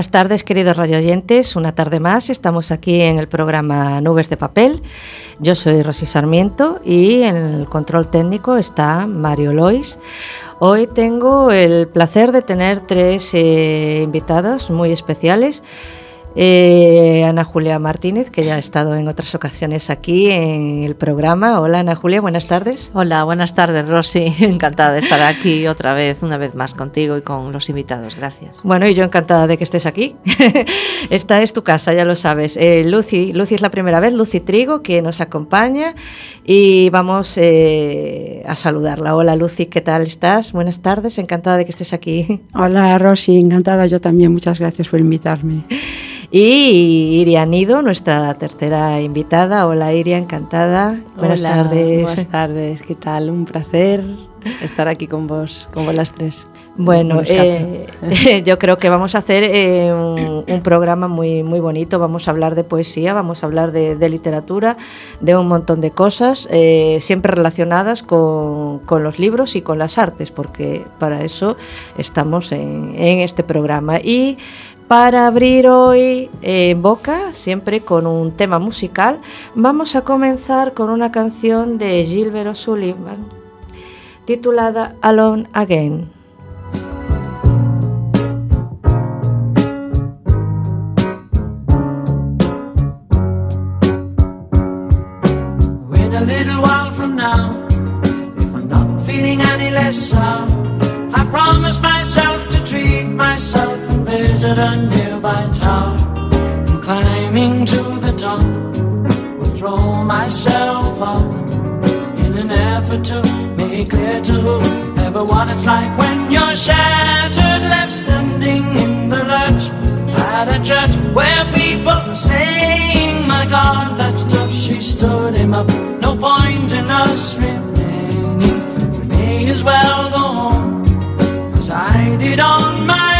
Buenas tardes, queridos radioyentes. Una tarde más estamos aquí en el programa Nubes de Papel. Yo soy Rosy Sarmiento y en el control técnico está Mario Lois. Hoy tengo el placer de tener tres eh, invitados muy especiales. Eh, Ana Julia Martínez, que ya ha estado en otras ocasiones aquí en el programa. Hola Ana Julia, buenas tardes. Hola, buenas tardes Rosy. Encantada de estar aquí otra vez, una vez más contigo y con los invitados. Gracias. Bueno, y yo encantada de que estés aquí. Esta es tu casa, ya lo sabes. Eh, Lucy, Lucy es la primera vez, Lucy Trigo, que nos acompaña y vamos eh, a saludarla. Hola Lucy, ¿qué tal estás? Buenas tardes, encantada de que estés aquí. Hola Rosy, encantada yo también. Muchas gracias por invitarme. Y Iria Nido, nuestra tercera invitada. Hola Iria, encantada. Buenas tardes. Buenas tardes, ¿qué tal? Un placer estar aquí con vos, con vos las tres. Bueno, eh, yo creo que vamos a hacer eh, un, programa muy, muy bonito. Vamos a hablar de poesía, vamos a hablar de, literatura, de un montón de cosas, eh, siempre relacionadas con, con, los libros y con las artes, porque para eso estamos en, en este programa. Y para abrir hoy eh, boca, siempre con un tema musical, vamos a comenzar con una canción de Gilbert O'Sullivan titulada Alone Again. I myself to treat myself visit a nearby tower. And climbing to the top, will throw myself off in an effort to make clear to whoever what it's like when you're shattered, left standing in the lurch at a church where people are saying, My God, that stuff She stood him up. No point in us remaining. We may as well go home as I did on my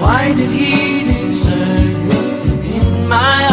Why did he desert me? In my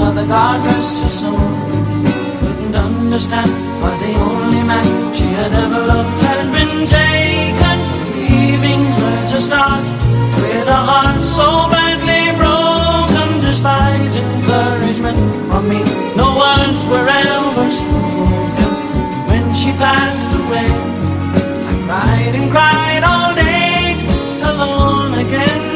mother, God rest her soul, couldn't understand why the only man she had ever loved had been taken, leaving her to start with a heart so badly broken, despite encouragement from me. No words were ever spoken when she passed away. I cried and cried all day, alone again.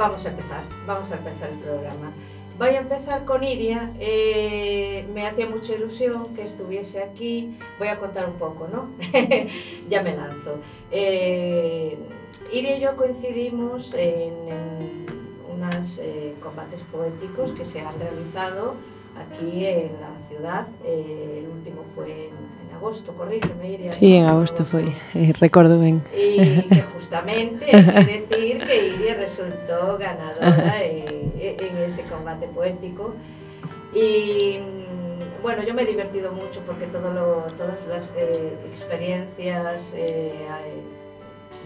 Vamos a empezar, vamos a empezar el programa. Voy a empezar con Iria. Eh, me hacía mucha ilusión que estuviese aquí. Voy a contar un poco, ¿no? ya me lanzo. Eh, Iria y yo coincidimos en, en unos eh, combates poéticos que se han realizado aquí en la ciudad. El último fue en agosto, corrígeme, Iria. Sí, en agosto foi, eh, recordo ben. Y que justamente hay que decir que Iria resultó ganadora en, en ese combate poético. Y mm, bueno, yo me he divertido mucho porque todo lo- todas las eh, experiencias eh,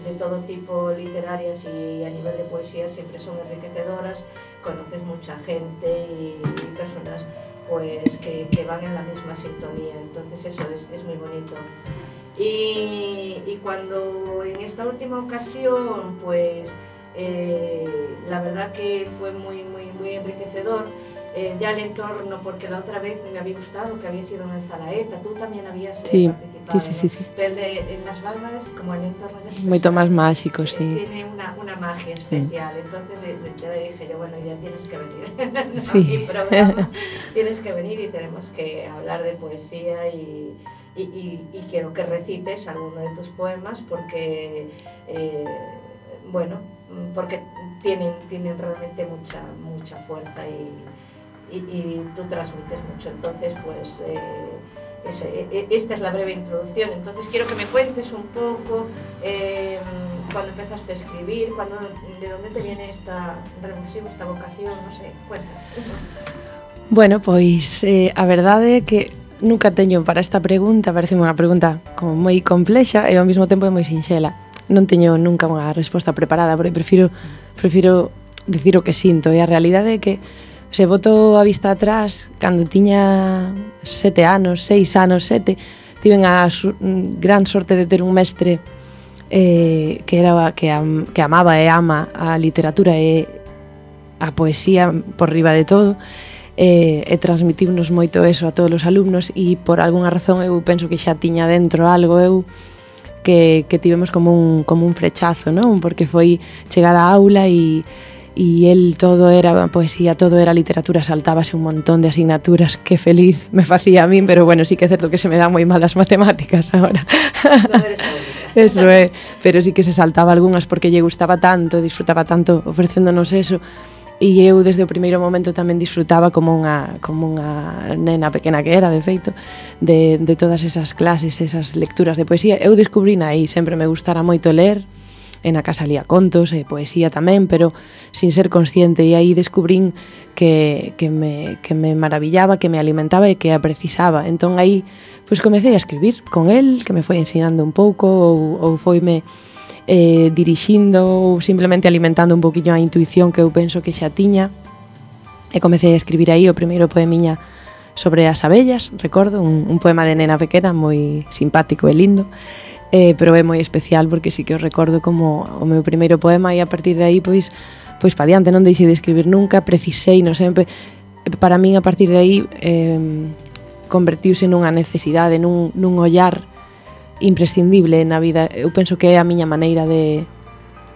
de todo tipo literarias y a nivel de poesía siempre son enriquecedoras. Conoces mucha gente y, y personas pues que, van en la misma sintonía. Entonces eso es, es muy bonito. Y, y cuando en esta última ocasión, pues eh, la verdad que fue muy, muy, muy enriquecedor. Eh, ya el entorno, porque la otra vez me había gustado que había sido en el Zalaeta, tú también habías eh, Sí, participado. sí, sí, sí, ¿no? sí. Pero de- en las Balbas, como el entorno es personal, máis máxico, sí. Tiene una, una magia especial. Entonces le- le- ya le dije yo, bueno, ya tienes que venir Sí. programa. tienes que venir y tenemos que hablar de poesía y, y, y- y quiero que recites alguno de tus poemas porque, eh, bueno, porque tienen, tienen realmente mucha, mucha fuerza y, y, y tú transmites mucho. Entonces, pues eh, es, esta es la breve introducción. Entonces, quiero que me cuentes un poco eh, cuando empezaste a escribir, cuando, de dónde te viene esta revulsiva, esta vocación, no sé, cuéntame. Bueno, pois eh, a verdade é que nunca teño para esta pregunta, parece unha pregunta como moi complexa e ao mesmo tempo é moi sinxela. Non teño nunca unha resposta preparada, porque prefiro prefiro dicir o que sinto e a realidade é que se boto a vista atrás, cando tiña sete anos, seis anos, sete, tiven a mm, gran sorte de ter un mestre eh, que era que, am, que amaba e ama a literatura e a poesía por riba de todo eh, e, e transmitiunos moito eso a todos os alumnos e por algunha razón eu penso que xa tiña dentro algo eu que, que tivemos como un, como un frechazo, non? Porque foi chegar á aula e y él todo era poesía, todo era literatura, saltábase un montón de asignaturas, qué feliz me hacía a mí, pero bueno, sí que es cierto que se me dan muy mal las matemáticas ahora. No eres eso es, pero sí que se saltaba algunhas porque lle gustaba tanto, disfrutaba tanto ofrecéndonos eso. E eu desde o primeiro momento tamén disfrutaba como unha, como unha nena pequena que era, de feito, de, de todas esas clases, esas lecturas de poesía. Eu descubrí aí, sempre me gustara moito ler, e na casa lía contos e poesía tamén, pero sin ser consciente. E aí descubrín que, que, me, que me maravillaba, que me alimentaba e que a precisaba. Entón aí pois comecei a escribir con el, que me foi ensinando un pouco ou, ou foime eh, dirixindo ou simplemente alimentando un poquinho a intuición que eu penso que xa tiña. E comecei a escribir aí o primeiro poemiña sobre as abellas, recordo, un, un poema de nena pequena moi simpático e lindo eh, pero é moi especial porque sí que os recordo como o meu primeiro poema e a partir de aí pois pois pa diante non deixei de escribir nunca, precisei, non sempre para min a partir de aí eh, convertiuse nunha necesidade, nun, nun ollar imprescindible na vida. Eu penso que é a miña maneira de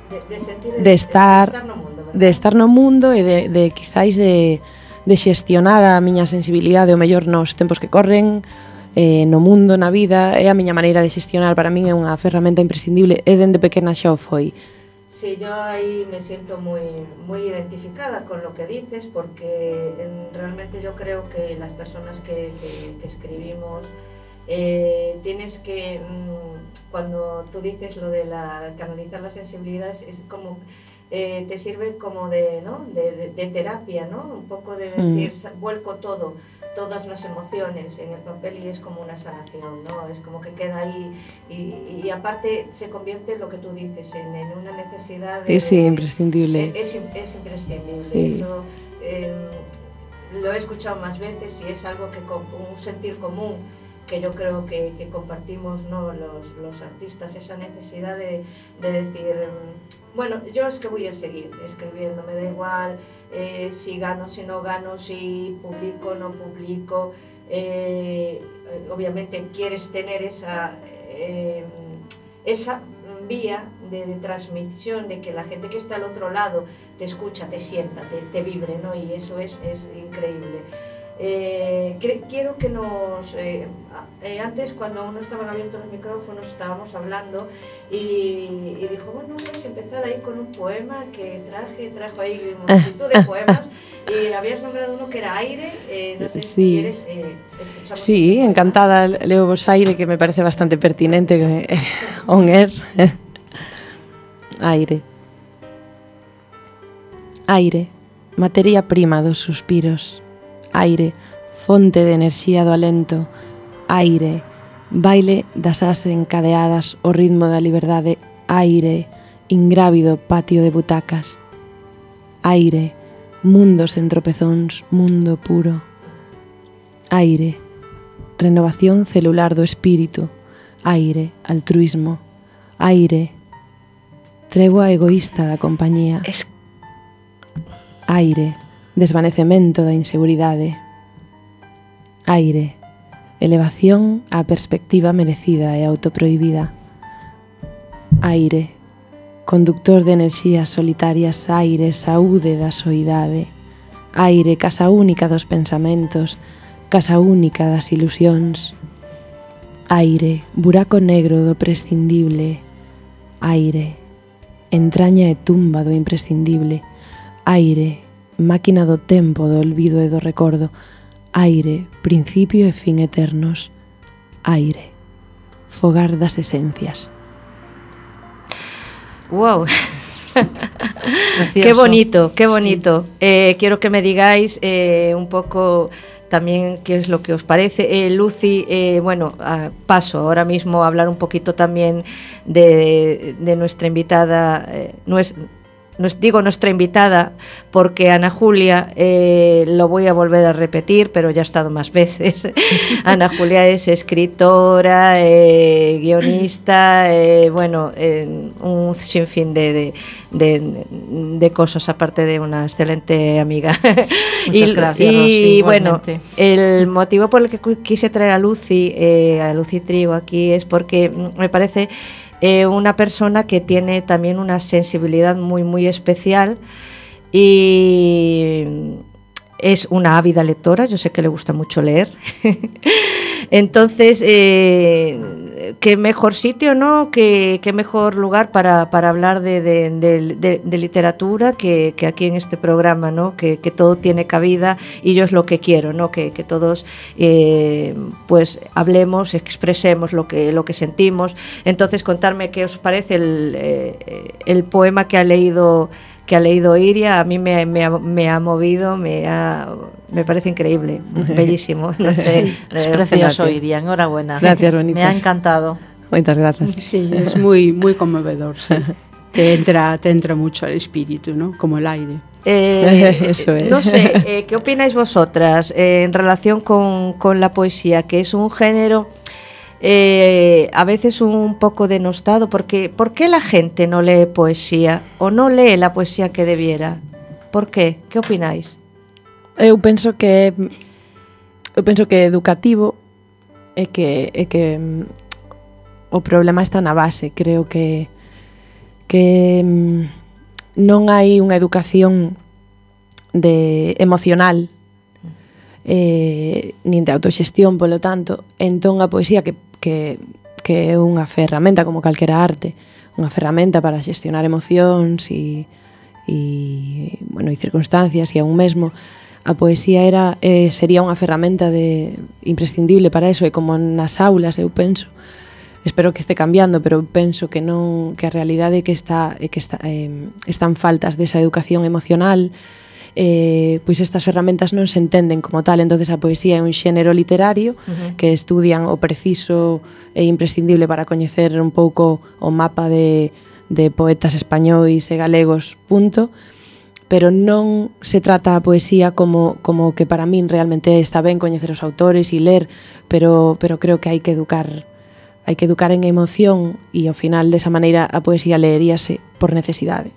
de, de, sentir, de estar de, de estar no mundo, ¿verdad? de estar no mundo e de, de quizáis de, de xestionar a miña sensibilidade o mellor nos tempos que corren, eh, no mundo, na vida, é a miña maneira de xestionar, para min é unha ferramenta imprescindible, e dende pequena xa o foi. Sí, yo ahí me siento muy, muy identificada con lo que dices porque realmente yo creo que las personas que, que, que escribimos eh, tienes que, mm, cuando tú dices lo de la, canalizar las sensibilidades, es como, eh, te sirve como de, ¿no? de, de, de, terapia, ¿no? Un poco de mm. decir, mm. vuelco todo. Todas las emociones en el papel y es como una sanación, ¿no? Es como que queda ahí y, y aparte se convierte lo que tú dices, en, en una necesidad de... de- imprescindible es, es- es imprescindible. Sí. Eso, eh, lo he escuchado más veces y es algo que con un sentir común que yo creo que, que compartimos ¿no? los, los artistas, esa necesidad de, de decir, mm, bueno, yo es que voy a seguir escribiendo, me da igual eh, si gano, si no gano, si publico, no publico. Eh, obviamente quieres tener esa, eh, esa vía de, de transmisión, de que la gente que está al otro lado te escucha, te sienta, te, te vibre, ¿no? Y eso es, es increíble. Eh, quiero que nos... eh, a- eh, antes, cuando aún no estaban abiertos los micrófonos, estábamos hablando y, y dijo, bueno, no sé si empezar ahí con un poema que traje, trajo ahí multitud de poemas y habías nombrado uno que era Aire, no sé si Sí. quieres, eh, escuchamos Sí, encantada. Leo vos aire, que me parece bastante pertinente. on air. Aire. Aire, materia prima dos suspiros. aire, fonte de enerxía do alento, aire, baile das as encadeadas o ritmo da liberdade, aire, ingrávido patio de butacas, aire, mundo sen tropezóns, mundo puro, aire, renovación celular do espírito, aire, altruismo, aire, tregua egoísta da compañía, es... aire, desvanecemento da inseguridade. Aire, elevación á perspectiva merecida e autoprohibida. Aire, conductor de enerxías solitarias, aire, saúde da soidade. Aire, casa única dos pensamentos, casa única das ilusións. Aire, buraco negro do prescindible. Aire, entraña e tumba do imprescindible. Aire, máquina do tempo, do olvido e do recordo, aire, principio e fin eternos, aire, fogar das esencias. Wow. qué bonito, qué bonito. Sí. Eh, quiero que me digáis eh, un poco también qué es lo que os parece. Eh, Lucy, eh, bueno, a, paso ahora mismo a hablar un poquito también de, de nuestra invitada, eh, nuestra, nos digo nuestra invitada porque Ana Julia eh, lo voy a volver a repetir, pero ya ha estado más veces. Ana Julia es escritora, eh, guionista, eh, bueno, un sinfín de, de, de- de cosas aparte de una excelente amiga. Muchas gracias, Y Rosy, bueno, el motivo por el que quise traer a Lucy, eh, a Lucy Trigo aquí es porque mm, me parece eh, una persona que tiene también una sensibilidad muy, muy especial y es una ávida lectora, yo sé que le gusta mucho leer. Entonces, eh, qué mejor sitio, ¿no? Qué, qué mejor lugar para, para hablar de, de- literatura que, que aquí en este programa, ¿no? Que, que todo tiene cabida y yo es lo que quiero, ¿no? Que, que todos, eh, pues, hablemos, expresemos lo que, lo que sentimos. Entonces, contarme qué os parece el, eh, el poema que ha leído que ha leído Iria, a mí me, me ha, me ha movido, me, ha, me parece increíble, bellísimo. No sé, Es eh, precioso, Gracias. Iria, enhorabuena. Gracias, Me bonitas. ha encantado. Moitas grazas. Sí, es muy, muy conmovedor, sí. Te entra, te entra mucho al espíritu, ¿no? Como el aire. Eh, Eso es. No sé, eh, ¿qué opináis vosotras eh, en relación con, con la poesía? Que es un género eh, a veces un poco denostado, porque ¿por qué la gente no lee poesía o no lee la poesía que debiera? ¿Por qué? Que opináis? Eu penso que eu penso que é educativo e que é que mm, o problema está na base, creo que que mm, non hai unha educación de emocional mm. eh, nin de autoxestión, polo tanto, entón a poesía que que, que é unha ferramenta como calquera arte, unha ferramenta para xestionar emocións e, e, bueno, e circunstancias e a un mesmo, a poesía era eh, sería unha ferramenta de imprescindible para eso e como nas aulas eu penso espero que este cambiando, pero penso que non que a realidade que está que está eh, están faltas desa educación emocional, eh, pois estas ferramentas non se entenden como tal, entonces a poesía é un xénero literario uh -huh. que estudian o preciso e imprescindible para coñecer un pouco o mapa de, de poetas españois e galegos, punto, pero non se trata a poesía como, como que para min realmente está ben coñecer os autores e ler, pero, pero creo que hai que educar hai que educar en emoción e ao final desa maneira a poesía leeríase por necesidade.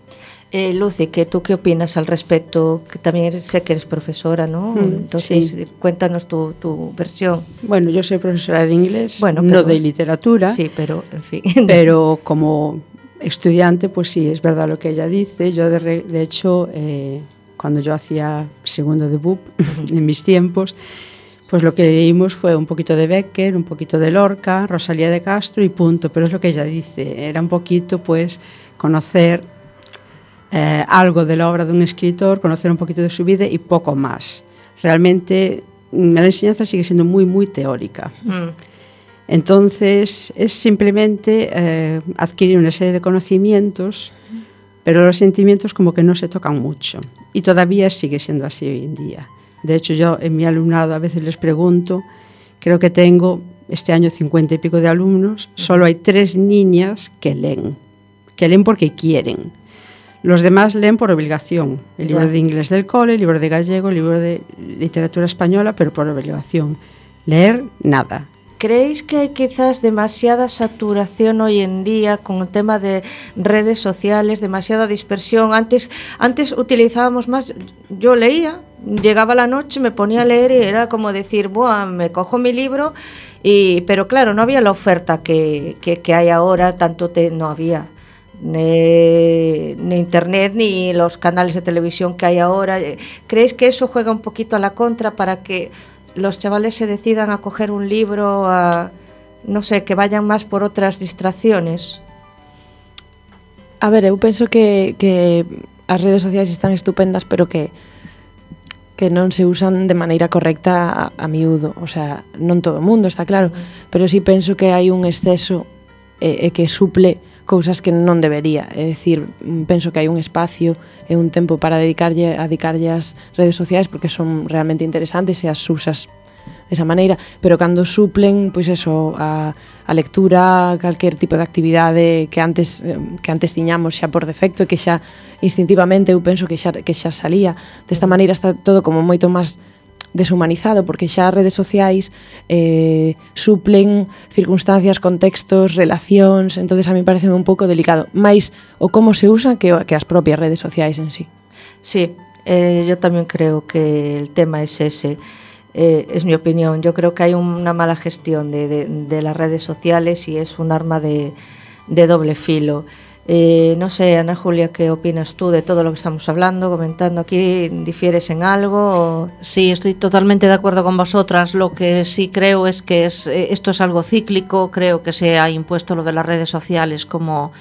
Eh, Lucy, ¿qué, ¿tú qué opinas al respecto? Que también sé que eres profesora, ¿no? Mm, Entonces, sí. cuéntanos tu, tu versión. Bueno, yo soy profesora de inglés, Bueno, no pero- de literatura, Sí, pero, en fin. pero como estudiante, pues sí, es verdad lo que ella dice. Yo, de, re- de hecho, eh, cuando yo hacía segundo de BUP, en mis tiempos, pues lo que leímos fue un poquito de Becker, un poquito de Lorca, Rosalía de Castro y punto. Pero es lo que ella dice, era un poquito, pues, conocer eh, algo de la obra de un escritor, conocer un poquito de su vida y poco más. Realmente mm, la enseñanza sigue siendo muy, muy teórica. Mm. Entonces es simplemente eh, adquirir una serie de conocimientos, pero los sentimientos como que no se tocan mucho. Y todavía sigue siendo así hoy en día. De hecho, yo en mi alumnado a veces les pregunto, creo que tengo este año cincuenta y pico de alumnos, solo hay tres niñas que leen, que leen porque quieren. Los demás leen por obligación. El libro Ya. de inglés del cole, el libro de gallego, el libro de literatura española, pero por obligación. Leer, nada. ¿Creéis que hay quizás demasiada saturación hoy en día con el tema de redes sociales, demasiada dispersión? Antes, antes utilizábamos más, yo leía, llegaba la noche, me ponía a leer y era como decir, Buah, me cojo mi libro, y, pero claro, no había la oferta que, que, que hay ahora, tanto te, no había. ni, ni internet ni los canales de televisión que hay ahora. Eh, ¿Creéis que eso juega un poquito a la contra para que los chavales se decidan a coger un libro, a, no sé, que vayan más por otras distracciones? A ver, eu penso que, que as redes sociais están estupendas, pero que que non se usan de maneira correcta a, a miúdo, o sea, non todo o mundo, está claro, mm. pero sí penso que hai un exceso e, e que suple cousas que non debería. É dicir, mm, penso que hai un espacio e un tempo para dedicarlle a dedicarlle as redes sociais porque son realmente interesantes e as usas desa maneira, pero cando suplen pois eso a, a lectura, calquer tipo de actividade que antes que antes tiñamos xa por defecto, e que xa instintivamente eu penso que xa que xa salía, desta maneira está todo como moito máis deshumanizado, porque xa as redes sociais eh, suplen circunstancias, contextos, relacións, entonces a mí parece un pouco delicado, máis o como se usa que, que as propias redes sociais en sí. Sí, eh, yo tamén creo que el tema es ese, eh, es mi opinión. Yo creo que hay una mala gestión de, de, de las redes sociales y es un arma de, de doble filo. Eh, no sé, Ana Julia, ¿qué opinas tú de todo lo que estamos hablando, comentando aquí? ¿Difieres en algo? o- Sí, estoy totalmente de acuerdo con vosotras. Lo que sí creo es que es, eh, esto es algo cíclico. Creo que se ha impuesto lo de las redes sociales como,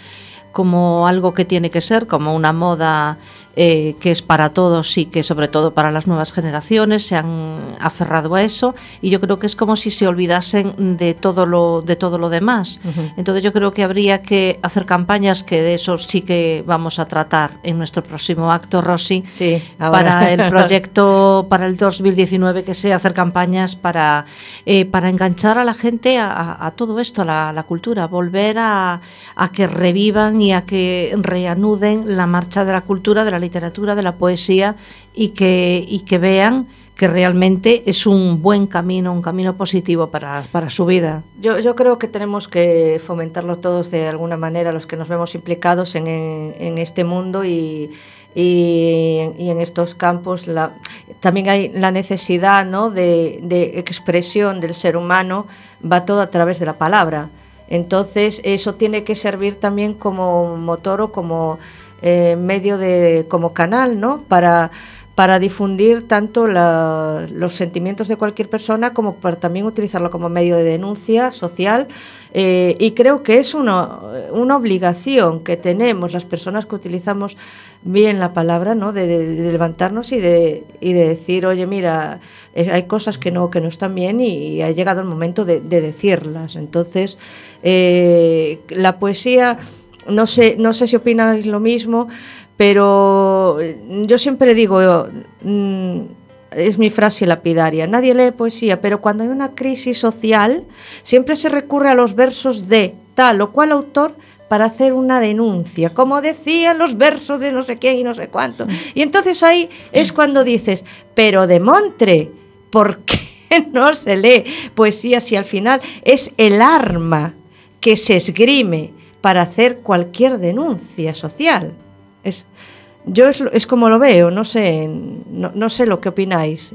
como algo que tiene que ser, como una moda eh, que es para todos y que sobre todo para las nuevas generaciones se han aferrado a eso. Y yo creo que es como si se olvidasen de todo lo, de todo lo demás. Entonces yo creo que habría que hacer campañas que de eso sí que vamos a tratar en nuestro próximo acto, Rosy Sí, para el proyecto para el 2019 que sea hacer campañas para, eh, para enganchar a la gente a, a- a todo esto, a la, a la cultura, volver a, a que revivan y a que reanuden la marcha de la cultura, de la literatura, de la poesía y que, y que vean que realmente es un buen camino, un camino positivo para, para su vida. Yo, yo creo que tenemos que fomentarlo todos de alguna manera, los que nos vemos implicados en, en- este mundo y, y, en estos campos. También hay la necesidad ¿no? de, de expresión del ser humano, va todo a través de la palabra. Entonces, eso tiene que servir también como motor o como eh, medio de, como canal, ¿no? Para, para difundir tanto la- los sentimientos de cualquier persona como para también utilizarlo como medio de denuncia social. Eh, y creo que es una, una obligación que tenemos las personas que utilizamos bien la palabra, ¿no? de, de- de levantarnos y de, y de decir, oye, mira, eh, hay cosas que no, que no están bien y, ha llegado el momento de, de decirlas. Entonces, eh, la poesía, no sé, no sé si opináis lo mismo, pero yo siempre digo, mm, es mi frase lapidaria, nadie lee poesía, pero cuando hay una crisis social, siempre se recurre a los versos de tal o cual autor para hacer una denuncia, como decían los versos de no sé quién y no sé cuánto. Y entonces ahí es cuando dices, pero de Montre, ¿por qué no se lee poesía si al final es el arma que se esgrime para hacer cualquier denuncia social? Es, yo es, como lo veo, no sé, no, no sé lo que opináis.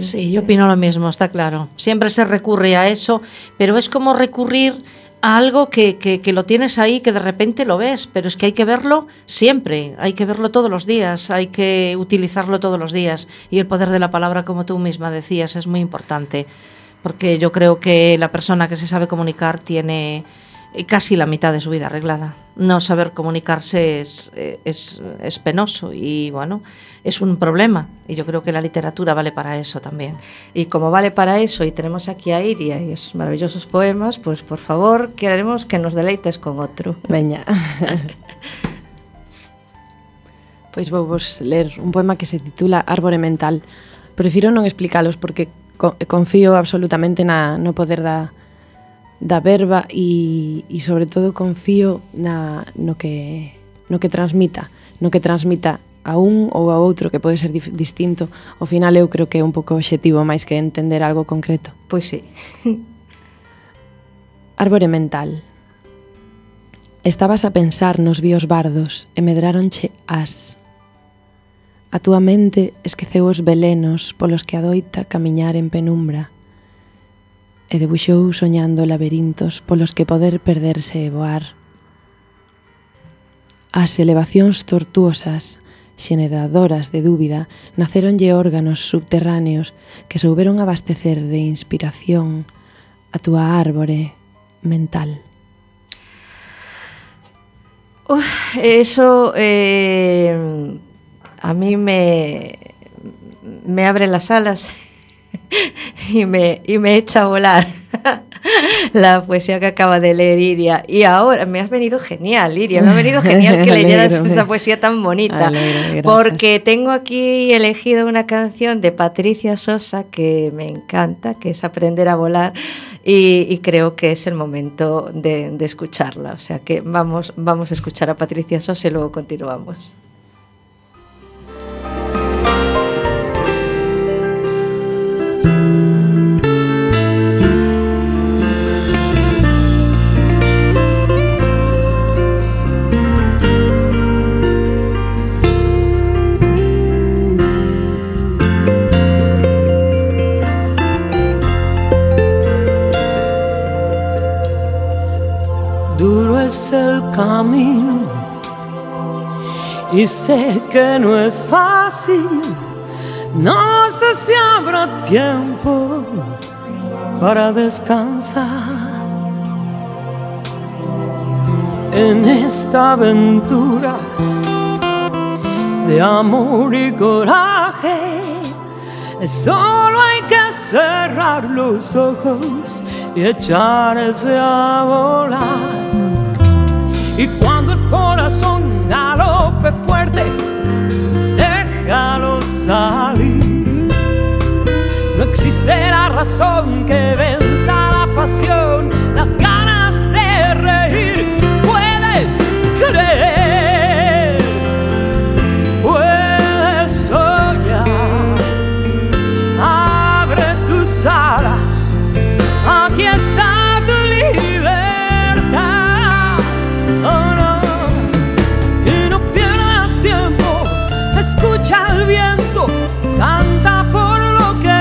Sí, yo opino lo mismo, está claro. Siempre se recurre a eso, pero es como recurrir a algo que, que, lo tienes ahí, que de repente lo ves, pero es que hay que verlo siempre, hay que verlo todos los días, hay que utilizarlo todos los días. Y el poder de la palabra, como tú misma decías, es muy importante, porque yo creo que la persona que se sabe comunicar tiene Eh, casi la mitad de su vida arreglada. No saber comunicarse es, eh, es, es, penoso y bueno, es un problema. Y yo creo que la literatura vale para eso también. Y como vale para eso y tenemos aquí a Iria y esos maravillosos poemas, pues por favor queremos que nos deleites con otro. Veña. pois vou vos ler un poema que se titula Árbore mental. Prefiro non explicalos porque eh, confío absolutamente na, no poder da, da verba e, e sobre todo confío na, no, que, no que transmita, no que transmita a un ou a outro que pode ser distinto. Ao final eu creo que é un pouco obxectivo máis que entender algo concreto. Pois sí. Árbore mental. Estabas a pensar nos bios bardos e medráronche as. A túa mente esqueceu os velenos polos que adoita camiñar en penumbra e debuxou soñando laberintos polos que poder perderse e voar. As elevacións tortuosas, xeneradoras de dúbida, naceronlle órganos subterráneos que souberon abastecer de inspiración a túa árbore mental. Uh, eso eh, a mí me, me abre las alas y me, y me echa a volar la poesía que acaba de leer Iria. Y ahora me has venido genial, Iria, me ha venido genial que leyeras esa poesía tan bonita. Alegre, porque tengo aquí elegido una canción de Patricia Sosa que me encanta, que es Aprender a volar, y, y creo que es el momento de, de, escucharla. O sea que vamos, vamos a escuchar a Patricia Sosa y luego continuamos. Camino y sé que no es fácil. No sé si habrá tiempo para descansar en esta aventura de amor y coraje. Solo hay que cerrar los ojos y echarse a volar. Y cuando el corazón galope fuerte, déjalo salir. No existirá razón que venza la pasión, las ganas de reír. Puedes creer,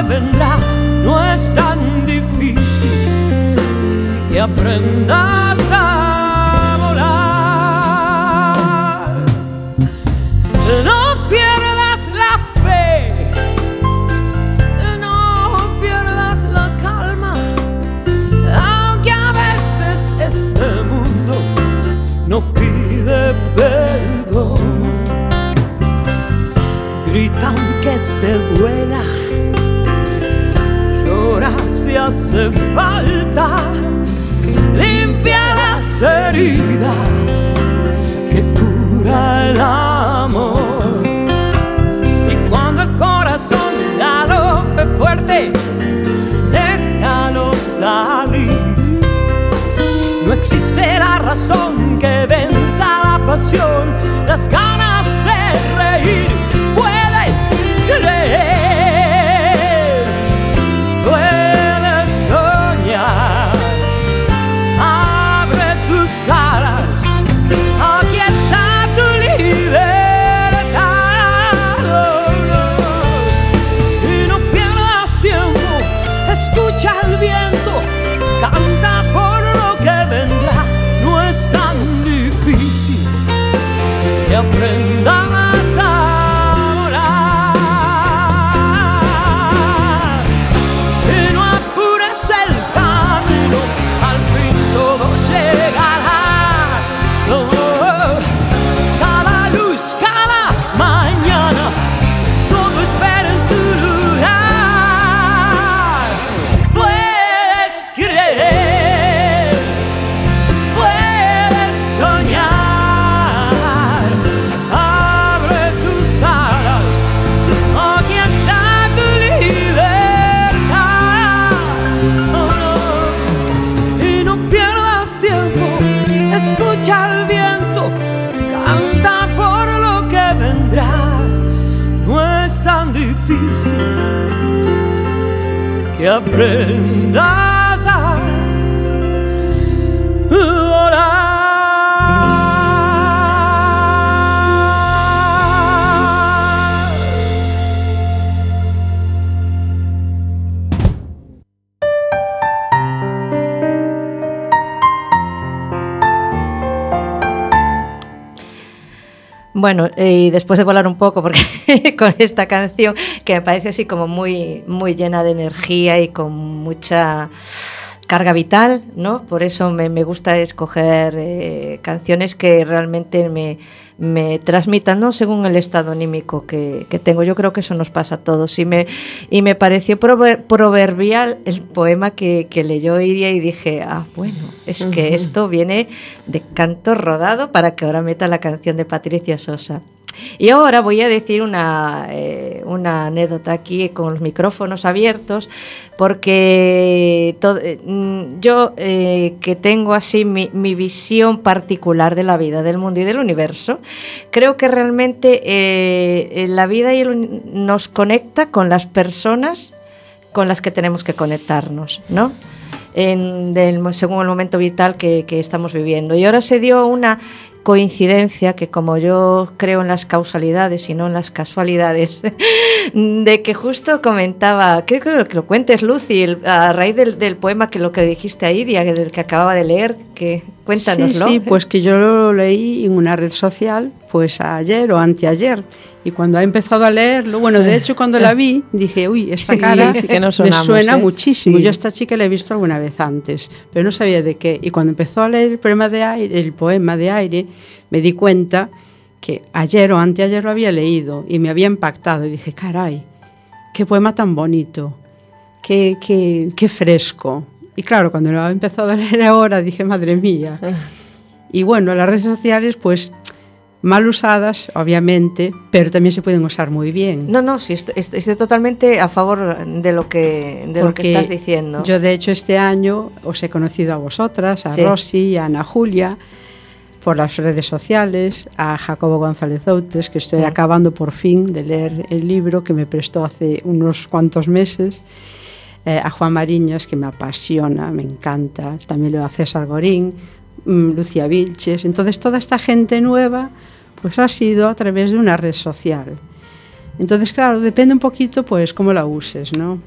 vendrá, no es tan difícil que aprendas a existe la razón que venza la pasión, las ganas que aprendas Bueno, y después de volar un poco, porque con esta canción que me parece así como muy, muy llena de energía y con mucha carga vital, ¿no? Por eso me, me gusta escoger eh, canciones que realmente me, me transmitan, ¿no? Según el estado anímico que, que, tengo. Yo creo que eso nos pasa a todos. Y me, y me pareció prover, proverbial el poema que, que, leyó Iria y dije, ah, bueno, es que uh -huh. esto viene de canto rodado para que ahora meta la canción de Patricia Sosa. Y ahora voy a decir una, eh, una anécdota aquí con los micrófonos abiertos, porque eh, yo eh, que tengo así mi, visión particular de la vida, del mundo y del universo, creo que realmente la vida nos conecta con las personas con las que tenemos que conectarnos, ¿no? Según el momento vital que estamos viviendo. Y ahora se dio una coincidencia que como yo creo en las causalidades y no en las casualidades, de que justo comentaba, creo que lo cuentes Lucy, a raíz del, del, poema que lo que dijiste ahí, del que acababa de leer, que cuéntanoslo. Sí, sí, pues que yo lo leí en una red social, pues ayer o anteayer, y cuando ha empezado a leerlo, bueno, de hecho cuando la vi, dije, uy, esta cara sí que no sonamos, me suena ¿eh? muchísimo. Sí. Yo a esta chica la he visto alguna vez antes, pero no sabía de qué. Y cuando empezó a leer el poema de aire, el poema de aire me di cuenta que ayer o anteayer lo había leído y me había impactado. Y dije, caray, qué poema tan bonito, qué, qué, qué fresco. Y claro, cuando lo he empezado a leer ahora, dije, madre mía. Y bueno, las redes sociales, pues mal usadas, obviamente, pero también se pueden usar muy bien. No, no, sí, estoy, estoy totalmente a favor de lo que, de lo que estás diciendo. Yo, de hecho, este año os he conocido a vosotras, a sí. Rosy, a Ana Julia, por las redes sociales, a Jacobo González Outes, que estoy sí. acabando por fin de leer el libro que me prestó hace unos cuantos meses. Eh, a Juan Mariñas, que me apasiona, me encanta, también lo a César Gorín, mmm, Lucía Vilches. Entonces, toda esta gente nueva pues ha sido a través de una red social. Entonces, claro, depende un poquito pues cómo la uses, ¿no?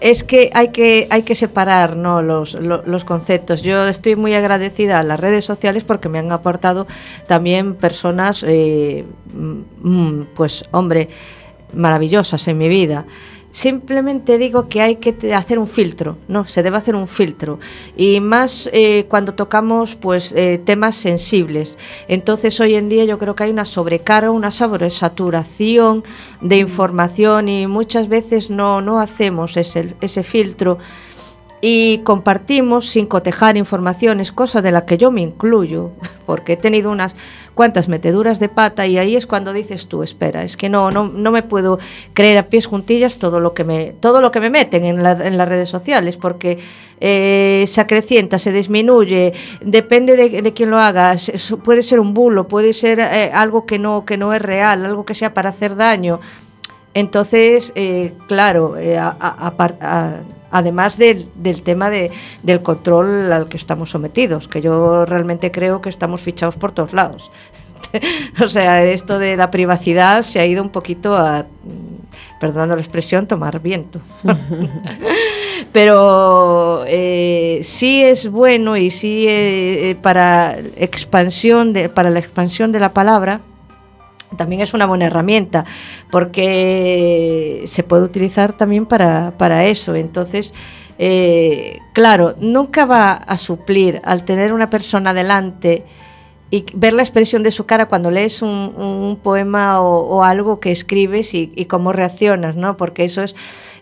Es que hay que, hay que separar ¿no? los, los, conceptos. Yo estoy muy agradecida a las redes sociales porque me han aportado también personas, eh, pues hombre, maravillosas en mi vida simplemente digo que hay que hacer un filtro, no, se debe hacer un filtro. Y más eh, cuando tocamos pues eh, temas sensibles. Entonces hoy en día yo creo que hay una sobrecarga, una sobresaturación de información y muchas veces no, no hacemos ese, ese filtro y compartimos sin cotejar informaciones, cosa de la que yo me incluyo, porque he tenido unas cuantas meteduras de pata y ahí es cuando dices tú, espera, es que no, no, no me puedo creer a pies juntillas todo lo que me, todo lo que me meten en, la, en las redes sociales, porque eh, se acrecienta, se disminuye, depende de, quién lo haga, puede ser un bulo, puede ser eh, algo que no, que no es real, algo que sea para hacer daño. Entonces, eh, claro, a, a, a, además del, del tema de, del control al que estamos sometidos, que yo realmente creo que estamos fichados por todos lados. o sea, esto de la privacidad se ha ido un poquito a, perdonando la expresión, tomar viento. Pero eh, sí es bueno y sí eh, para expansión de, para la expansión de la palabra también es una buena herramienta porque se puede utilizar también para, para eso. Entonces, eh, claro, nunca va a suplir al tener una persona delante y ver la expresión de su cara cuando lees un, un poema o, o, algo que escribes y, y, cómo reaccionas, ¿no? Porque eso es,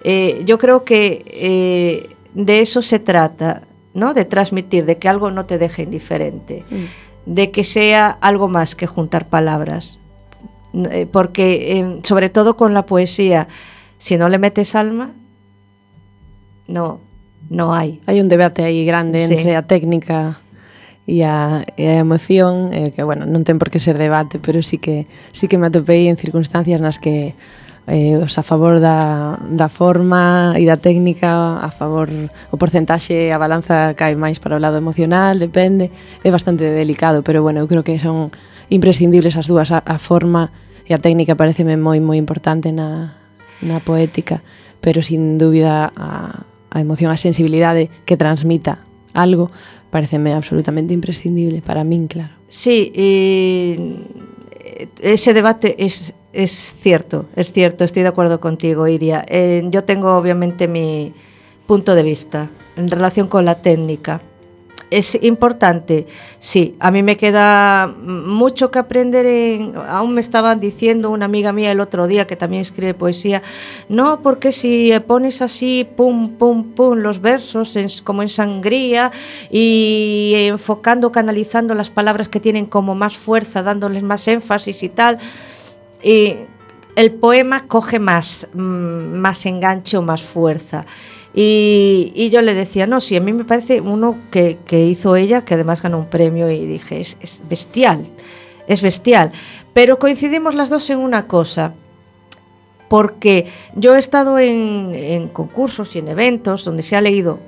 eh, yo creo que eh, de eso se trata, ¿no? De transmitir, de que algo no te deje indiferente, mm. de que sea algo más que juntar palabras Eh, porque eh, sobre todo con la poesía, si no le metes alma, no, no hai. Hai un debate aí grande sí. entre a técnica e a, e a emoción, eh, que bueno, non ten por que ser debate, pero sí que sí que me atopei en circunstancias nas que eh, os a favor da, da forma e da técnica, a favor o porcentaxe, a balanza cae máis para o lado emocional, depende, é bastante delicado, pero bueno, eu creo que son imprescindibles as dúas, a, a forma e a técnica pareceme moi moi importante na, na poética, pero sin dúbida a, a emoción, a sensibilidade que transmita algo, pareceme absolutamente imprescindible para min, claro. Sí, eh, ese debate es, es cierto, es cierto, estoy de acuerdo contigo, Iria. Eh, yo tengo obviamente mi punto de vista en relación con la técnica. Es importante, sí, a mí me queda mucho que aprender. En, aún me estaban diciendo una amiga mía el otro día que también escribe poesía, no, porque si pones así, pum, pum, pum, los versos como en sangría y enfocando, canalizando las palabras que tienen como más fuerza, dándoles más énfasis y tal, y el poema coge más, más enganche o más fuerza. Y, y, yo le decía, no, sí, a mí me parece uno que, que hizo ella, que además ganó un premio, y dije, es, es, bestial, es bestial. Pero coincidimos las dos en una cosa, porque yo he estado en, en concursos y en eventos donde se ha leído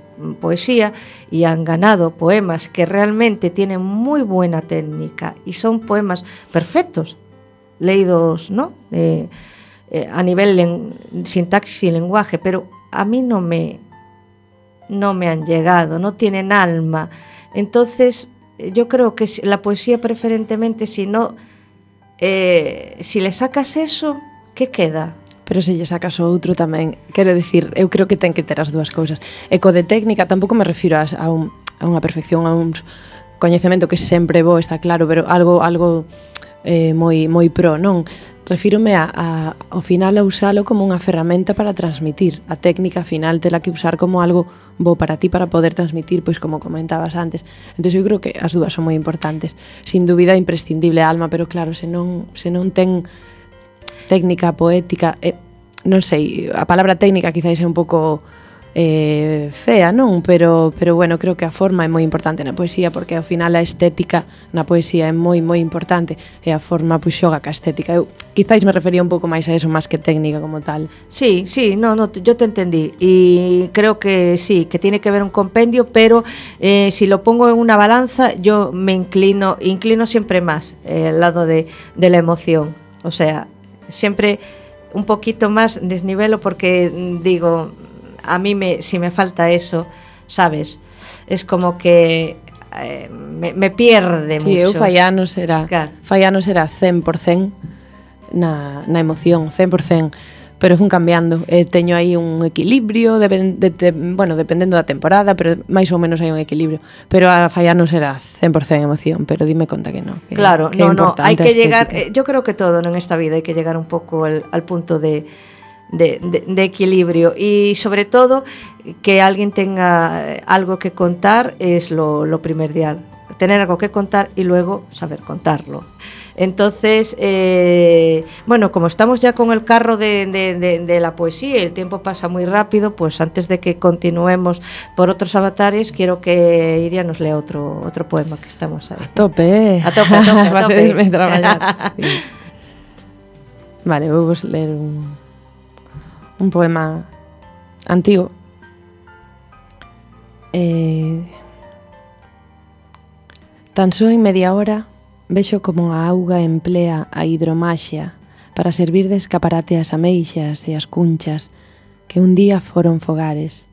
poesía y han ganado poemas que realmente tienen muy buena técnica y son poemas perfectos, leídos ¿no? Eh, eh, a nivel en, sintaxis y lenguaje, pero a mí no me, no me han llegado, no tienen alma. Entonces, yo creo que la poesía preferentemente, si no, eh, si le sacas eso, ¿qué queda? Pero se lle sacas outro tamén, quero dicir, eu creo que ten que ter as dúas cousas. Eco de técnica tampouco me refiro a, a, un, a unha perfección, a un coñecemento que sempre bo, está claro, pero algo algo eh, moi moi pro, non? Refírome a, a, ao final a usalo como unha ferramenta para transmitir. A técnica final tela que usar como algo bo para ti para poder transmitir, pois como comentabas antes. Entón eu creo que as dúas son moi importantes. Sin dúbida imprescindible a alma, pero claro, se non, se non ten técnica poética, eh, non sei, a palabra técnica quizáis é un pouco eh, fea, non? Pero, pero bueno, creo que a forma é moi importante na poesía porque ao final a estética na poesía é moi moi importante e a forma pois xoga ca estética. Eu quizáis me refería un pouco máis a eso máis que técnica como tal. Sí, sí, no, no, yo te entendí y creo que sí, que tiene que ver un compendio, pero eh, si lo pongo en una balanza yo me inclino inclino siempre más eh, al lado de, de la emoción. O sea, siempre un poquito más desnivelo porque digo, a mí me, si me falta eso, sabes, es como que eh, me, me pierde sí, mucho. eu fallano será, claro. fallanos será 100% na, na emoción, 100%, pero fun cambiando. Eh, teño aí un equilibrio, de, de, de, bueno, dependendo da temporada, pero máis ou menos hai un equilibrio. Pero a fallano será 100% emoción, pero dime conta que non. Que, claro, que no, no, hai que llegar, eh, yo creo que todo en esta vida hai que llegar un pouco al, al punto de de, de, de, equilibrio y sobre todo que alguien tenga algo que contar es lo, lo primordial. Tener algo que contar y luego saber contarlo. Entonces, eh, bueno, como estamos ya con el carro de, de, de, de, la poesía y el tiempo pasa muy rápido, pues antes de que continuemos por otros avatares, quiero que Iria nos lea otro, otro poema que estamos ahí. A tope. A tope, a tope. A tope. Vale, vamos a leer un, un poema antigo. Eh, tan só en media hora vexo como a auga emplea a hidromaxia para servir de escaparate as ameixas e as cunchas que un día foron fogares.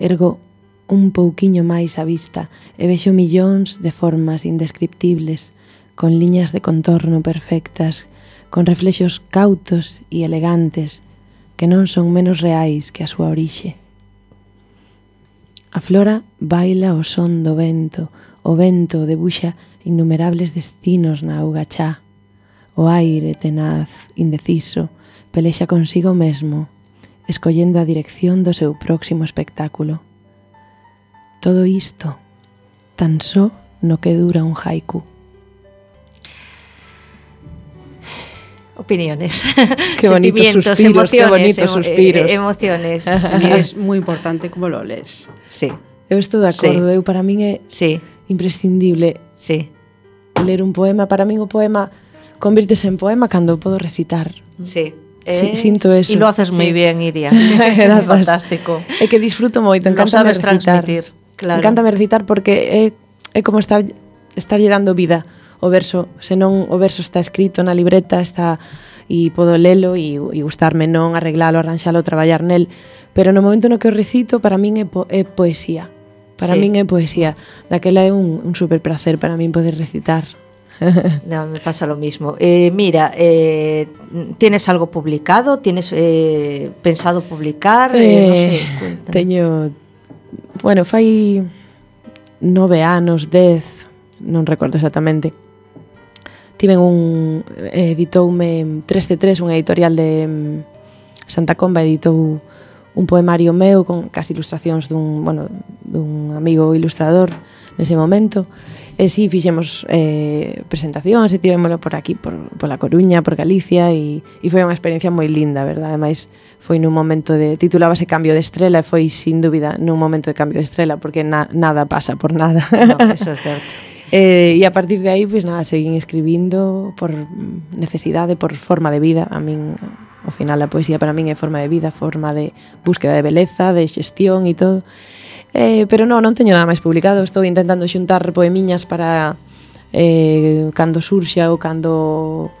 Ergo un pouquiño máis a vista e vexo millóns de formas indescriptibles con liñas de contorno perfectas, con reflexos cautos e elegantes que non son menos reais que a súa orixe. A flora baila o son do vento, o vento debuxa innumerables destinos na auga chá. O aire tenaz, indeciso, pelexa consigo mesmo, escollendo a dirección do seu próximo espectáculo. Todo isto, tan só no que dura un haiku. opiniones, qué sentimientos, suspiros, emociones, qué eh, suspiros. emociones. Es moi importante como lo lees. Sí. Eu estou de acordo, sí. eu para min é sí. imprescindible. Sí. Ler un poema, para min o poema convírtese en poema cando podo recitar. Sí. Eh, sí, sinto eso. E lo haces sí. moi ben, Iria. Fantástico. É que disfruto moito, encanta sabes recitar. Transmitir, claro. Encanta me recitar porque é, é como estar estar dando vida o verso, senón o verso está escrito na libreta, está e podo lelo e, e gustarme non arreglalo, arranxalo, traballar nel, pero no momento no que o recito para min é, po é poesía. Para sí. min é poesía. Daquela é un, un super placer para min poder recitar. No, me pasa lo mismo. Eh, mira, eh, ¿tienes algo publicado? ¿Tienes eh, pensado publicar? Eh, no eh, sé, cuéntame. teño... Bueno, fai nove anos, dez, non recordo exactamente, tiven un eh, editoume 3C3, unha editorial de Santa Comba editou un poemario meu con cas ilustracións dun, bueno, dun amigo ilustrador nese momento. E si sí, fixemos eh, presentacións e tivémolo por aquí, por, por La Coruña, por Galicia e, e foi unha experiencia moi linda, verdad? Ademais, foi nun momento de... titulábase Cambio de Estrela e foi, sin dúbida, nun momento de cambio de estrela porque na, nada pasa por nada. No, eso é certo eh, e a partir de aí, pois nada, seguín escribindo por necesidade, por forma de vida. A min, ao final, a poesía para min é forma de vida, forma de búsqueda de beleza, de xestión e todo. Eh, pero non, non teño nada máis publicado. Estou intentando xuntar poemiñas para eh, cando surxa ou cando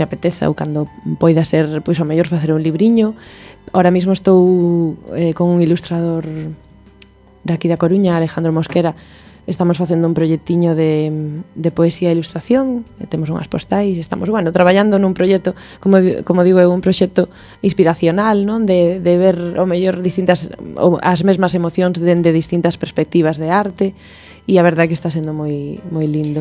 me apeteza ou cando poida ser, pois ao mellor facer un libriño. Ahora mesmo estou eh, con un ilustrador daqui da Coruña, Alejandro Mosquera, estamos facendo un proxectiño de, de poesía e ilustración, e temos unhas postais, estamos, bueno, traballando nun proxecto, como, como digo, é un proxecto inspiracional, non? De, de ver, o mellor, distintas, ou as mesmas emocións dende de distintas perspectivas de arte, e a verdade que está sendo moi, moi lindo.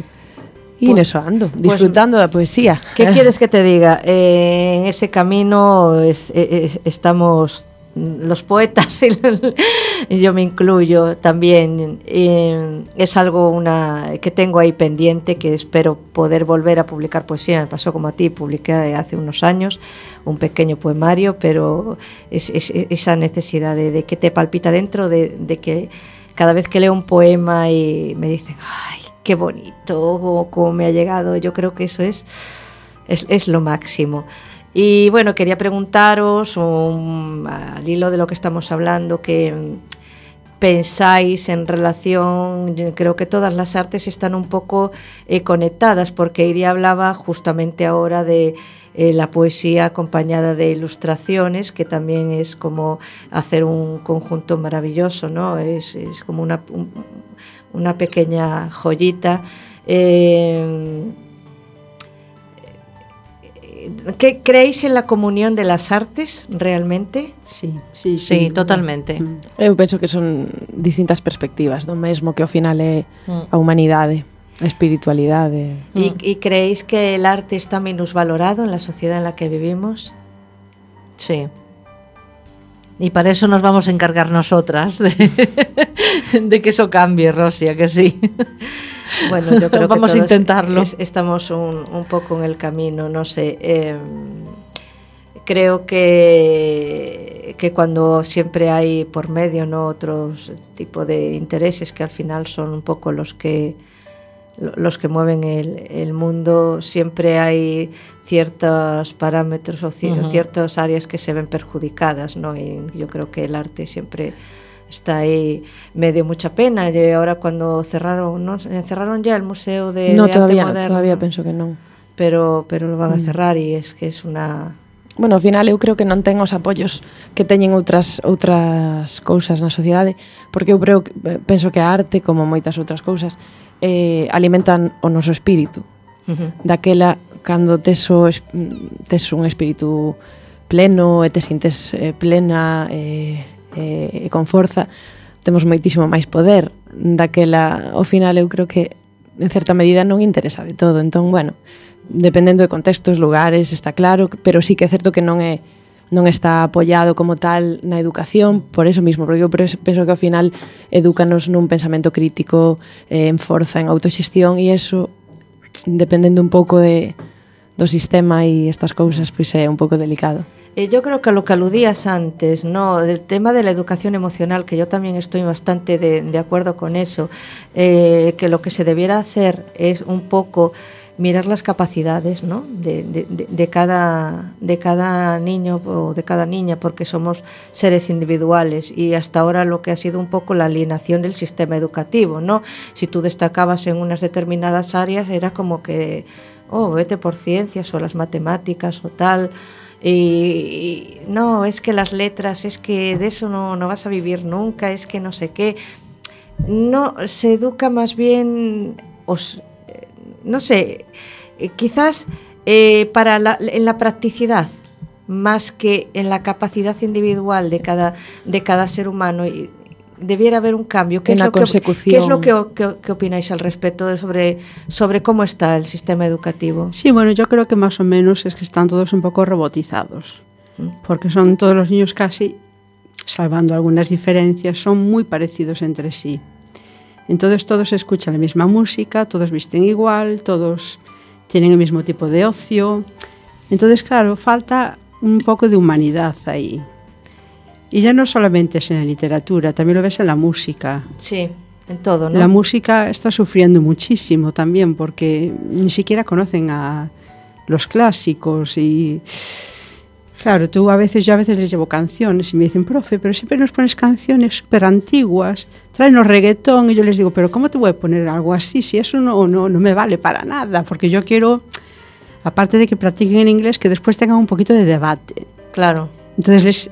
E pues, neso ando, disfrutando pues, da poesía. Que quieres que te diga? Eh, en ese camino es, es, estamos los poetas, y yo me incluyo también. Eh, es algo una, que tengo ahí pendiente, que espero poder volver a publicar poesía. Me pasó como a ti, publiqué hace unos años un pequeño poemario, pero es, es- es esa necesidad de, de que te palpita dentro, de, de que cada vez que leo un poema y me dicen, ay, qué bonito, cómo me ha llegado, yo creo que eso es, es, es lo máximo. Y bueno, quería preguntaros, al hilo de lo que estamos hablando, que mm, pensáis en relación, creo que todas las artes están un poco eh, conectadas, porque Iria hablaba justamente ahora de eh, la poesía acompañada de ilustraciones, que también es como hacer un conjunto maravilloso, ¿no? Es, es como una, un- una pequeña joyita. Eh, ¿Qué creéis en la comunión de las artes realmente? Sí, sí, sí, sí totalmente. Mm. Eu penso que son distintas perspectivas do mesmo que ao final é mm. a humanidade, a espiritualidade. Mm. E, e creéis que el arte está minusvalorado en la sociedad en la que vivimos? Sí. Y para eso nos vamos a encargar nosotras de, de que eso cambie, Rosia, que sí. Bueno, yo creo Vamos a que todos intentarlo. es- estamos un, un poco en el camino, no sé. eh, creo que, que cuando siempre hay por medio ¿no? otros tipo de intereses que al final son un poco los que lo- los que mueven el, el mundo, siempre hay ciertos parámetros o ci- Ujú. ciertas áreas que se ven perjudicadas, ¿no? Y yo creo que el arte siempre está aí me dio mucha pena e agora cuando cerraron non cerraron ya el museo de, no, de todavía, arte moderno. todavía penso que non. Pero pero lo van mm. a cerrar e es que es una Bueno, ao final eu creo que non ten os apoios que teñen outras outras cousas na sociedade, porque eu creo, penso que a arte, como moitas outras cousas, eh, alimentan o noso espírito. Uh -huh. Daquela, cando tes, o, tes un espírito pleno e te sintes eh, plena, eh, e, e con forza temos moitísimo máis poder daquela ao final eu creo que en certa medida non interesa de todo entón bueno dependendo de contextos, lugares, está claro, pero sí que é certo que non é non está apoiado como tal na educación, por eso mismo, porque eu penso que ao final educanos nun pensamento crítico, eh, en forza, en autoxestión, e eso, dependendo un pouco de, do sistema e estas cousas, pois é un pouco delicado. Yo creo que lo que aludías antes, ¿no? Del tema de la educación emocional, que yo también estoy bastante de, de acuerdo con eso, eh, que lo que se debiera hacer es un poco mirar las capacidades ¿no? de, de, de, cada, de cada niño o de cada niña, porque somos seres individuales y hasta ahora lo que ha sido un poco la alienación del sistema educativo. ¿no? Si tú destacabas en unas determinadas áreas, era como que, oh, vete por ciencias o las matemáticas o tal. Y, no, es que las letras, es que de eso no, no vas a vivir nunca, es que no sé qué. No, se educa más bien, os, no sé, eh, quizás eh, para en la practicidad más que en la capacidad individual de cada, de cada ser humano. Debiera haber un cambio. ¿Qué, es lo, que, ¿qué es lo que, que, que, opináis al respecto sobre, sobre cómo está el sistema educativo? Sí, bueno, yo creo que más o menos es que están todos un poco robotizados, ¿Mm? porque son todos los niños casi, salvando algunas diferencias, son muy parecidos entre sí. Entonces todos escuchan la misma música, todos visten igual, todos tienen el mismo tipo de ocio. Entonces, claro, falta un poco de humanidad ahí. Y ya no solamente es en la literatura, también lo ves en la música. Sí, en todo, ¿no? La música está sufriendo muchísimo también porque ni siquiera conocen a los clásicos y Claro, tú a veces, yo a veces les llevo canciones y me dicen, profe, pero siempre nos pones canciones súper antiguas, tráenos reggaetón, y yo les digo, pero ¿cómo te voy a poner algo así si eso no, no, no me vale para nada? Porque yo quiero, aparte de que practiquen en inglés, que después tengan un poquito de debate. Claro. Entonces les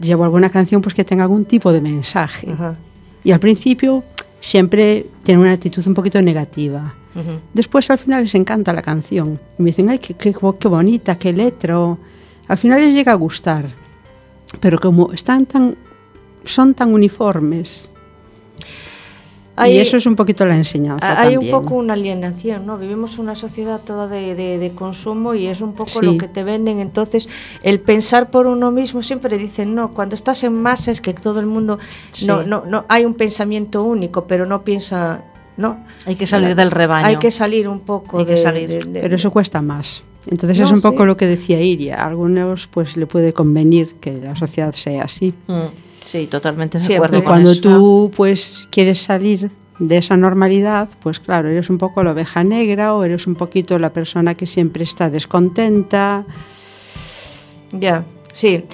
llevo alguna canción pues que tenga algún tipo de mensaje. Ajá. Y al principio siempre tienen una actitud un poquito negativa. Uh -huh. Después al final les encanta la canción. Y me dicen, ay, qué, qué, qué bonita, qué letra. Al final les llega a gustar, pero como están tan, son tan uniformes. Hay, y eso es un poquito la enseñanza. Hay también. un poco una alienación, ¿no? Vivimos una sociedad toda de, de, de consumo y es un poco sí. lo que te venden. Entonces, el pensar por uno mismo siempre dicen, no, cuando estás en masa es que todo el mundo, sí. no, no, no, hay un pensamiento único, pero no piensa, no. Hay que salir del rebaño. Hay que salir un poco. Hay de, que salir. pero eso cuesta más. Entonces no, es un sí. poco lo que decía Iria. A algunos pues le puede convenir que la sociedad sea así. Mm sí, totalmente de acuerdo. Y cuando eso. tú pues quieres salir de esa normalidad, pues claro, eres un poco la oveja negra o eres un poquito la persona que siempre está descontenta. Ya, sí.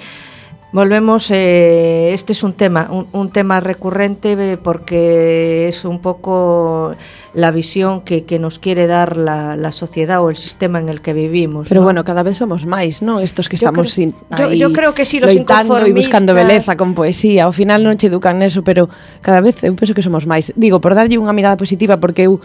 Volvemos, eh, este es un tema, un, un, tema recurrente eh, porque es un poco la visión que, que nos quiere dar la, la, sociedad o el sistema en el que vivimos. Pero ¿no? bueno, cada vez somos máis, ¿no? Estos que yo estamos creo, yo, yo creo que sí, los loitando e buscando beleza con poesía. Ao final non che educan eso, pero cada vez eu penso que somos máis. Digo, por darlle unha mirada positiva porque eu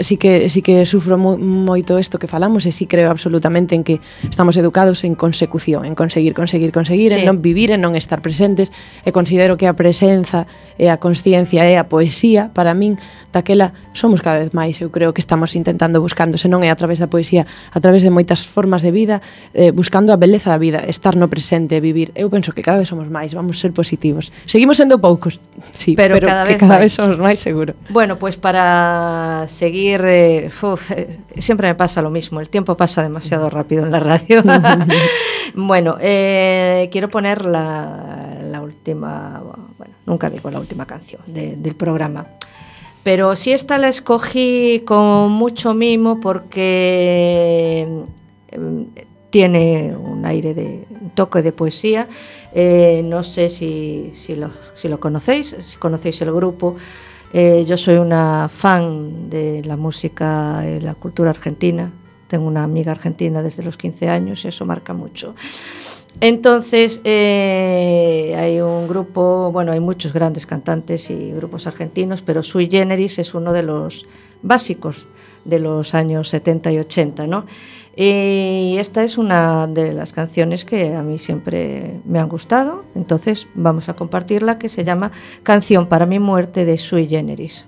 sí que sí que sufro mo, moito isto que falamos e sí creo absolutamente en que estamos educados en consecución, en conseguir, conseguir, conseguir, sí. en non vivir, en non estar presentes e considero que a presenza e a consciencia e a poesía para min daquela somos cada vez máis, eu creo que estamos intentando buscando, se non é a través da poesía, a través de moitas formas de vida, eh, buscando a beleza da vida, estar no presente, vivir. Eu penso que cada vez somos máis, vamos ser positivos. Seguimos sendo poucos, sí, pero, pero cada que vez cada máis. vez somos máis seguro. Bueno, pois pues para seguir eh, uf, eh, sempre me pasa lo mismo, el tiempo pasa demasiado rápido en la radio. bueno, eh, quiero poner la, la última, bueno, nunca digo la última canción de, del programa. Pero sí esta la escogí con mucho mimo porque eh, tiene un aire de toque de poesía. Eh, no sé si, si, lo, conocéis, si conocéis el grupo. Eh, yo soy una fan de la música, de la cultura argentina. Tengo una amiga argentina desde los 15 años, eso marca mucho. Entonces, eh, hay un grupo, bueno, hay muchos grandes cantantes y grupos argentinos, pero Sui Generis es uno de los básicos de los años 70 y 80, ¿no? Y esta es una de las canciones que a mí siempre me han gustado, entonces vamos a compartirla, que se llama Canción para mi muerte de Sui Generis.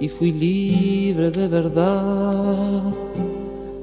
Y fui libre de verdad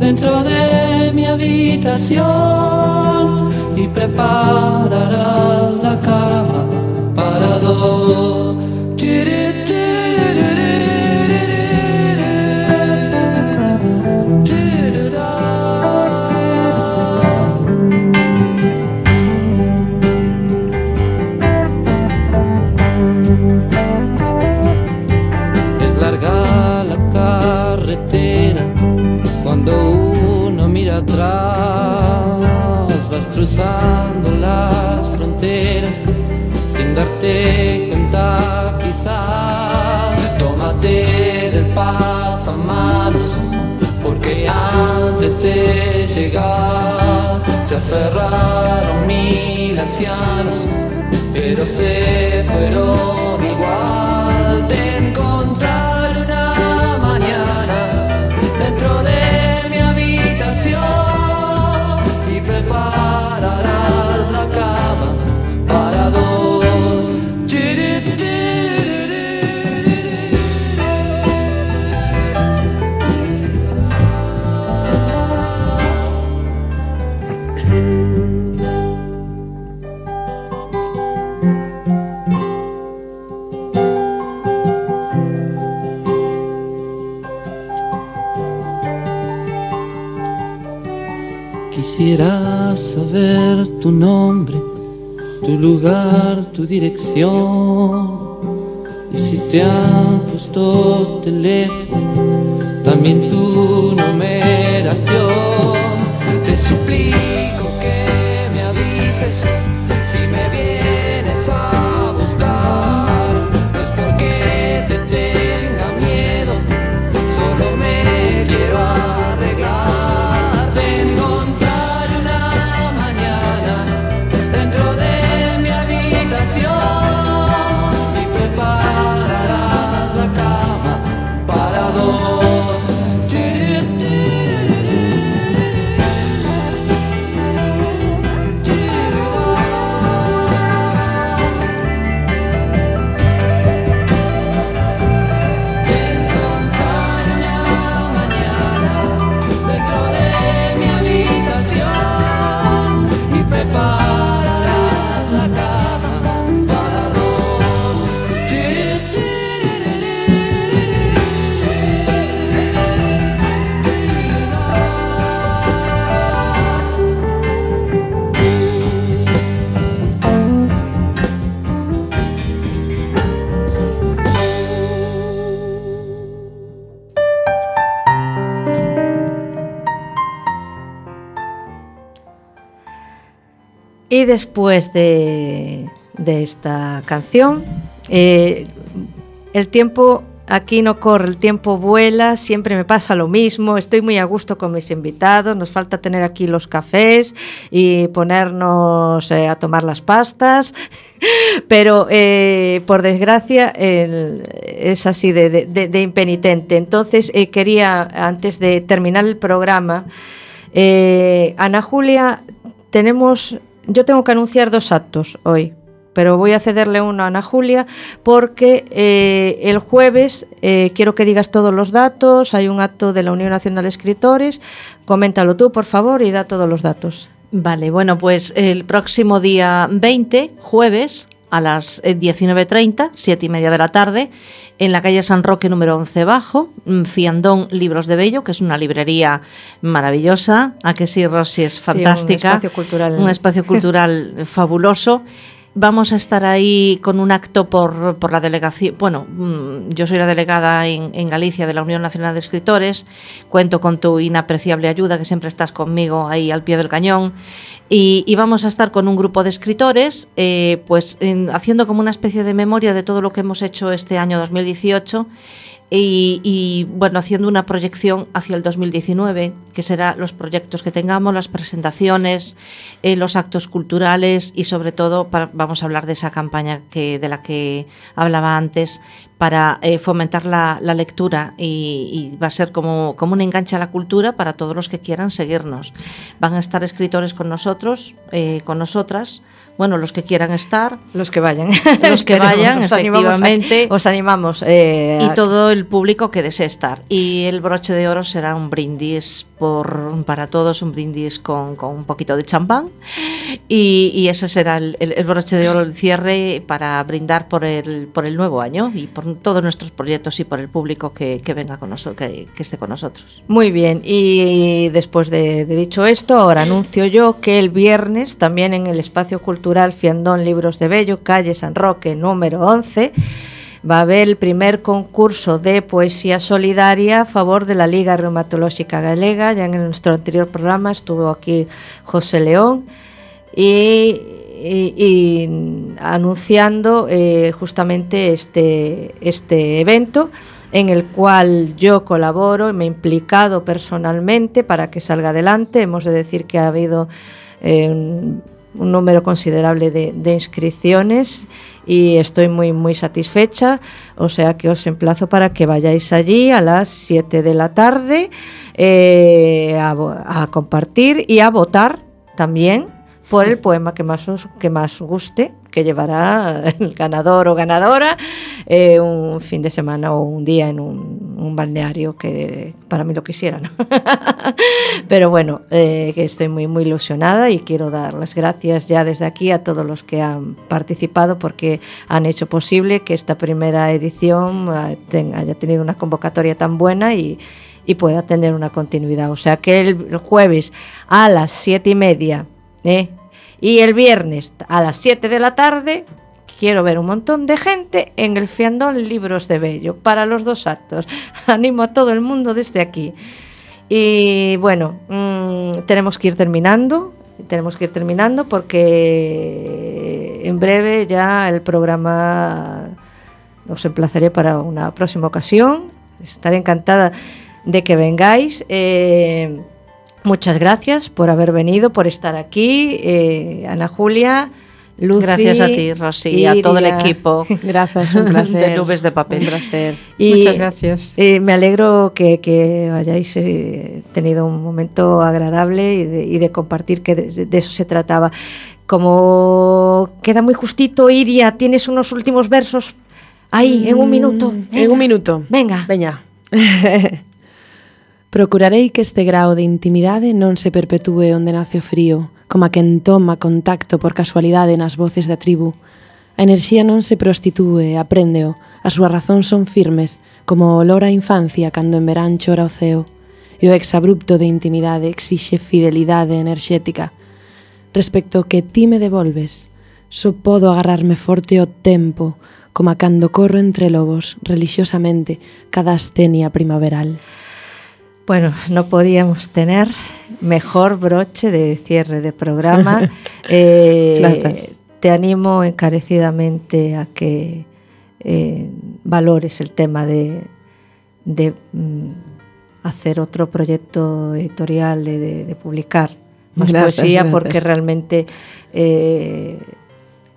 dentro de mi habitación y prepararás la cama para dos. Sin darte cuenta quizás. Tómate del pasamanos, porque antes de llegar se aferraron mil ancianos, pero se fueron igual. Tu nombre, tu lugar, tu dirección. Y si te han puesto teléfono, también tu Y después de, de esta canción, eh, el tiempo aquí no corre, el tiempo vuela, siempre me pasa lo mismo, estoy muy a gusto con mis invitados, nos falta tener aquí los cafés y ponernos eh, a tomar las pastas, pero eh, por desgracia es así de, de- impenitente. Entonces quería, antes de terminar el programa, Ana Julia, tenemos, yo tengo que anunciar dos actos hoy, pero voy a cederle uno a Ana Julia porque eh, el jueves eh, quiero que digas todos los datos, hay un acto de la Unión Nacional de Escritores, coméntalo tú por favor y da todos los datos. Vale, bueno, pues el próximo día 20, jueves, a las eh, 19.30, 7 y media de la tarde, en la calle San Roque número 11 Bajo, mm, Fiandón Libros de Bello, que es una librería maravillosa. A que sí, Rosy, es Sí, un fantástica. espacio cultural. Un espacio cultural fabuloso. Vamos a estar ahí con un acto por, por la delegación. Bueno, mm, yo soy la delegada en, Galicia de la Unión Nacional de Escritores. Cuento con tu inapreciable ayuda, que siempre estás conmigo ahí al pie del cañón. Y, y vamos a estar con un grupo de escritores, eh, pues en- haciendo como una especie de memoria de todo lo que hemos hecho este año 2018 y, bueno, haciendo una proyección hacia el 2019, que será los proyectos que tengamos, las presentaciones, eh, los actos culturales y sobre todo vamos a hablar de esa campaña que, de la que hablaba antes para eh, fomentar la, la lectura y, y, va a ser como, como un enganche a la cultura para todos los que quieran seguirnos. Van a estar escritores con nosotros, eh, con nosotras, bueno, los que quieran estar. Los que vayan. Los que vayan, os efectivamente. Animamos a, os animamos. Eh, y todo el público que desee estar. Y el broche de oro será un brindis por, para todos, un brindis con, con un poquito de champán. Y, y ese será el, el, el, broche de oro, el cierre para brindar por el, por el nuevo año y por todos nuestros proyectos y por el público que, que venga con nosotros, que, que, esté con nosotros. Muy bien. Y después de, de dicho esto, ahora anuncio yo que el viernes también en el espacio cultural Fiandón Libros de Bello, calle San Roque, número 11, va a haber el primer concurso de poesía solidaria a favor de la Liga Reumatológica Galega. Ya en nuestro anterior programa estuvo aquí José León y, y, anunciando eh, justamente este, este evento en el cual yo colaboro y me he implicado personalmente para que salga adelante. Hemos de decir que ha habido eh, un número considerable de, inscripciones y estoy muy muy satisfecha, o sea que os emplazo para que vayáis allí a las 7 de la tarde eh, a, compartir y a votar también por el poema que más os que más guste que llevará el ganador o ganadora eh, un fin de semana o un día en un, un balneario que para mí lo quisiera, ¿no? Pero bueno, eh, que estoy muy, muy ilusionada y quiero dar las gracias ya desde aquí a todos los que han participado porque han hecho posible que esta primera edición eh, haya tenido una convocatoria tan buena y, y pueda tener una continuidad. O sea que el jueves a las siete y media, ¿eh? Y el viernes a las 7 de la tarde quiero ver un montón de gente en el Fiandón Libros de Bello para los dos actos. Animo a todo el mundo desde aquí. Y bueno, mmm, tenemos que ir terminando. Tenemos que ir terminando porque en breve ya el programa os emplazaré para una próxima ocasión. Estaré encantada de que vengáis. Eh, Muchas gracias por haber venido, por estar aquí, eh, Ana Julia. Lucy, gracias a ti, Rosy, y a todo el equipo. Gracias, un placer. De nubes de papel. Un placer. Y, Muchas gracias. Eh, me alegro que, que hayáis eh, tenido un momento agradable y de, y de compartir, que de, de, eso se trataba. Como queda muy justito, Iria, tienes unos últimos versos ahí, en un minuto. Venga. En un minuto. Venga. Venga. Procurarei que este grao de intimidade non se perpetúe onde nace o frío, como a quen toma contacto por casualidade nas voces da tribu. A enerxía non se prostitúe, apréndeo, as súas razóns son firmes, como o olor á infancia cando en verán chora o ceo, e o exabrupto de intimidade exixe fidelidade enerxética. Respecto que ti me devolves, só podo agarrarme forte o tempo, como a cando corro entre lobos, religiosamente, cada ascenia primaveral. Bueno, no podíamos tener mejor broche de cierre de programa. eh, te animo encarecidamente a que eh, valores el tema de, de mm, hacer otro proyecto editorial, de, de, de publicar más gracias, poesía, gracias. porque realmente eh,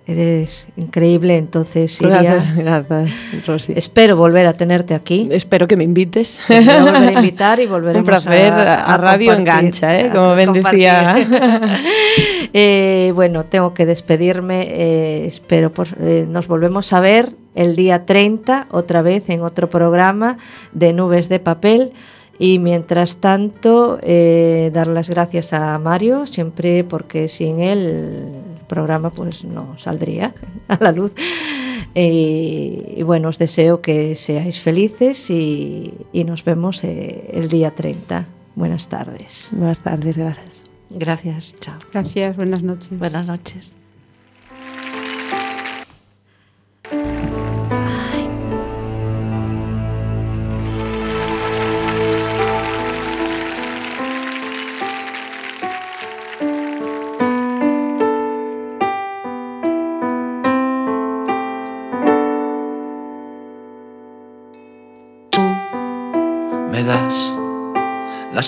Eres increíble, entonces Iria. Gracias, gracias, Rosy. Espero volver a tenerte aquí. Espero que me invites. Te voy a volver a invitar y volveremos Un placer, a, a, a Radio Engancha, ¿eh? como bien decía. eh, bueno, tengo que despedirme. Eh, espero, por, eh, nos volvemos a ver el día 30, otra vez en otro programa de Nubes de Papel. Y mientras tanto, eh, dar las gracias a Mario, siempre porque sin él programa pues no saldría a la luz. Y, y bueno, os deseo que seáis felices y, y nos vemos eh, el día 30. Buenas tardes. Buenas tardes, gracias. Gracias, chao. Gracias, buenas noches. Buenas noches.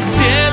serás el cielo?